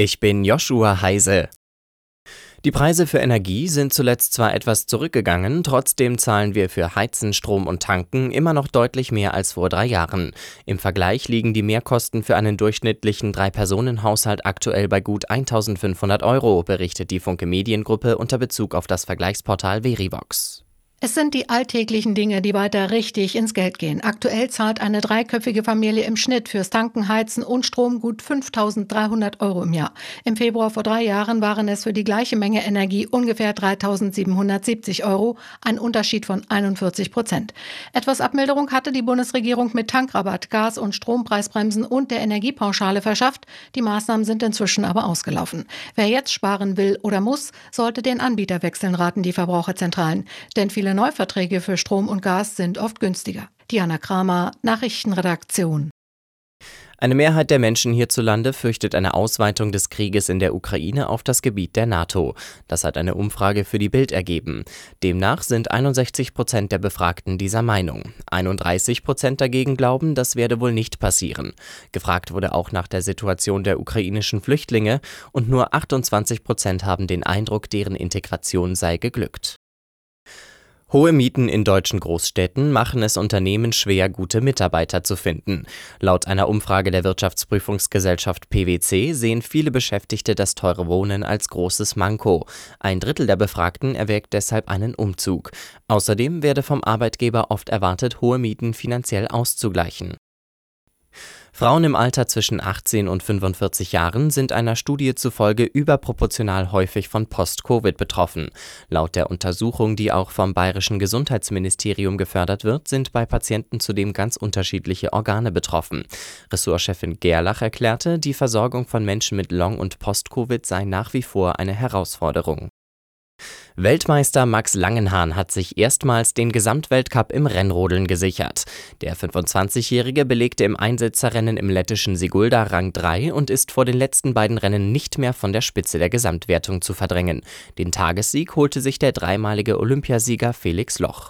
Ich bin Joshua Heise. Die Preise für Energie sind zuletzt zwar etwas zurückgegangen, trotzdem zahlen wir für Heizen, Strom und Tanken immer noch deutlich mehr als vor drei Jahren. Im Vergleich liegen die Mehrkosten für einen durchschnittlichen Drei-Personen-Haushalt aktuell bei gut 1500 Euro, berichtet die Funke Mediengruppe unter Bezug auf das Vergleichsportal Verivox. Es sind die alltäglichen Dinge, die weiter richtig ins Geld gehen. Aktuell zahlt eine dreiköpfige Familie im Schnitt fürs Tanken, Heizen und Strom gut 5.300 Euro im Jahr. Im Februar vor drei Jahren waren es für die gleiche Menge Energie ungefähr 3.770 Euro, ein Unterschied von 41 Prozent. Etwas Abmilderung hatte die Bundesregierung mit Tankrabatt, Gas- und Strompreisbremsen und der Energiepauschale verschafft. Die Maßnahmen sind inzwischen aber ausgelaufen. Wer jetzt sparen will oder muss, sollte den Anbieter wechseln, raten die Verbraucherzentralen. Denn viele Viele Neuverträge für Strom und Gas sind oft günstiger. Diana Kramer, Nachrichtenredaktion. Eine Mehrheit der Menschen hierzulande fürchtet eine Ausweitung des Krieges in der Ukraine auf das Gebiet der NATO. Das hat eine Umfrage für die Bild ergeben. Demnach sind 61 Prozent der Befragten dieser Meinung. 31 Prozent dagegen glauben, das werde wohl nicht passieren. Gefragt wurde auch nach der Situation der ukrainischen Flüchtlinge und nur 28 Prozent haben den Eindruck, deren Integration sei geglückt. Hohe Mieten in deutschen Großstädten machen es Unternehmen schwer, gute Mitarbeiter zu finden. Laut einer Umfrage der Wirtschaftsprüfungsgesellschaft PwC sehen viele Beschäftigte das teure Wohnen als großes Manko. Ein Drittel der Befragten erwägt deshalb einen Umzug. Außerdem werde vom Arbeitgeber oft erwartet, hohe Mieten finanziell auszugleichen. Frauen im Alter zwischen 18 und 45 Jahren sind einer Studie zufolge überproportional häufig von Post-Covid betroffen. Laut der Untersuchung, die auch vom Bayerischen Gesundheitsministerium gefördert wird, sind bei Patienten zudem ganz unterschiedliche Organe betroffen. Ressortchefin Gerlach erklärte, die Versorgung von Menschen mit Long- und Post-Covid sei nach wie vor eine Herausforderung. Weltmeister Max Langenhahn hat sich erstmals den Gesamtweltcup im Rennrodeln gesichert. Der 25-Jährige belegte im Einsetzerrennen im lettischen Sigulda Rang 3 und ist vor den letzten beiden Rennen nicht mehr von der Spitze der Gesamtwertung zu verdrängen. Den Tagessieg holte sich der dreimalige Olympiasieger Felix Loch.